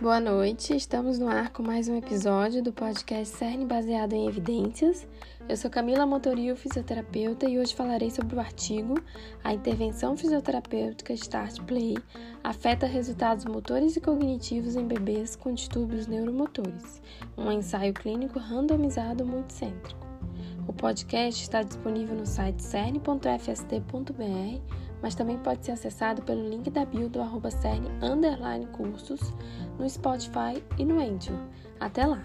Boa noite, estamos no ar com mais um episódio do podcast CERN baseado em evidências. Eu sou Camila Motorio, fisioterapeuta, e hoje falarei sobre o artigo A intervenção fisioterapêutica Start Play afeta resultados motores e cognitivos em bebês com distúrbios neuromotores, um ensaio clínico randomizado multicêntrico. O podcast está disponível no site cern.fst.br, mas também pode ser acessado pelo link da bio do arroba cern, cursos, no Spotify e no Anchor. Até lá!